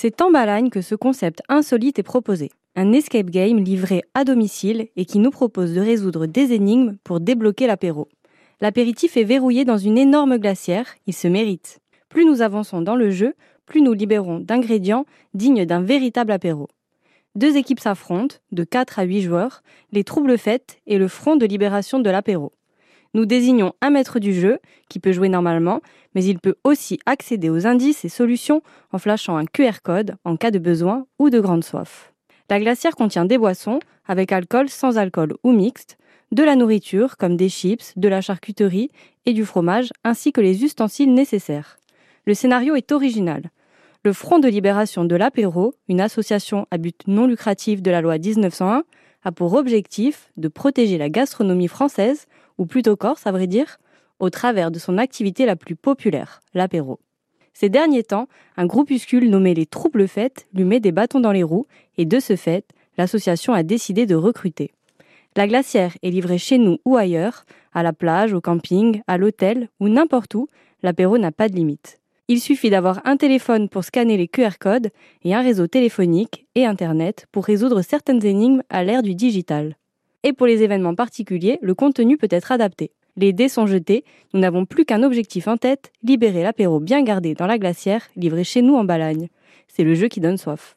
C'est en Balagne que ce concept insolite est proposé. Un escape game livré à domicile et qui nous propose de résoudre des énigmes pour débloquer l'apéro. L'apéritif est verrouillé dans une énorme glacière, il se mérite. Plus nous avançons dans le jeu, plus nous libérons d'ingrédients dignes d'un véritable apéro. Deux équipes s'affrontent, de 4 à 8 joueurs, les troubles fêtes et le front de libération de l'apéro. Nous désignons un maître du jeu, qui peut jouer normalement, mais il peut aussi accéder aux indices et solutions en flashant un QR code en cas de besoin ou de grande soif. La glacière contient des boissons, avec alcool, sans alcool ou mixte, de la nourriture comme des chips, de la charcuterie et du fromage, ainsi que les ustensiles nécessaires. Le scénario est original. Le Front de libération de l'apéro, une association à but non lucratif de la loi 1901, a pour objectif de protéger la gastronomie française, ou plutôt corse à vrai dire, au travers de son activité la plus populaire, l'apéro. Ces derniers temps, un groupuscule nommé les Troubles Fêtes lui met des bâtons dans les roues et de ce fait, l'association a décidé de recruter. La glacière est livrée chez nous ou ailleurs, à la plage, au camping, à l'hôtel ou n'importe où, l'apéro n'a pas de limite. Il suffit d'avoir un téléphone pour scanner les QR codes et un réseau téléphonique et Internet pour résoudre certaines énigmes à l'ère du digital. Et pour les événements particuliers, le contenu peut être adapté. Les dés sont jetés, nous n'avons plus qu'un objectif en tête, libérer l'apéro bien gardé dans la glacière, livré chez nous en Balagne. C'est le jeu qui donne soif.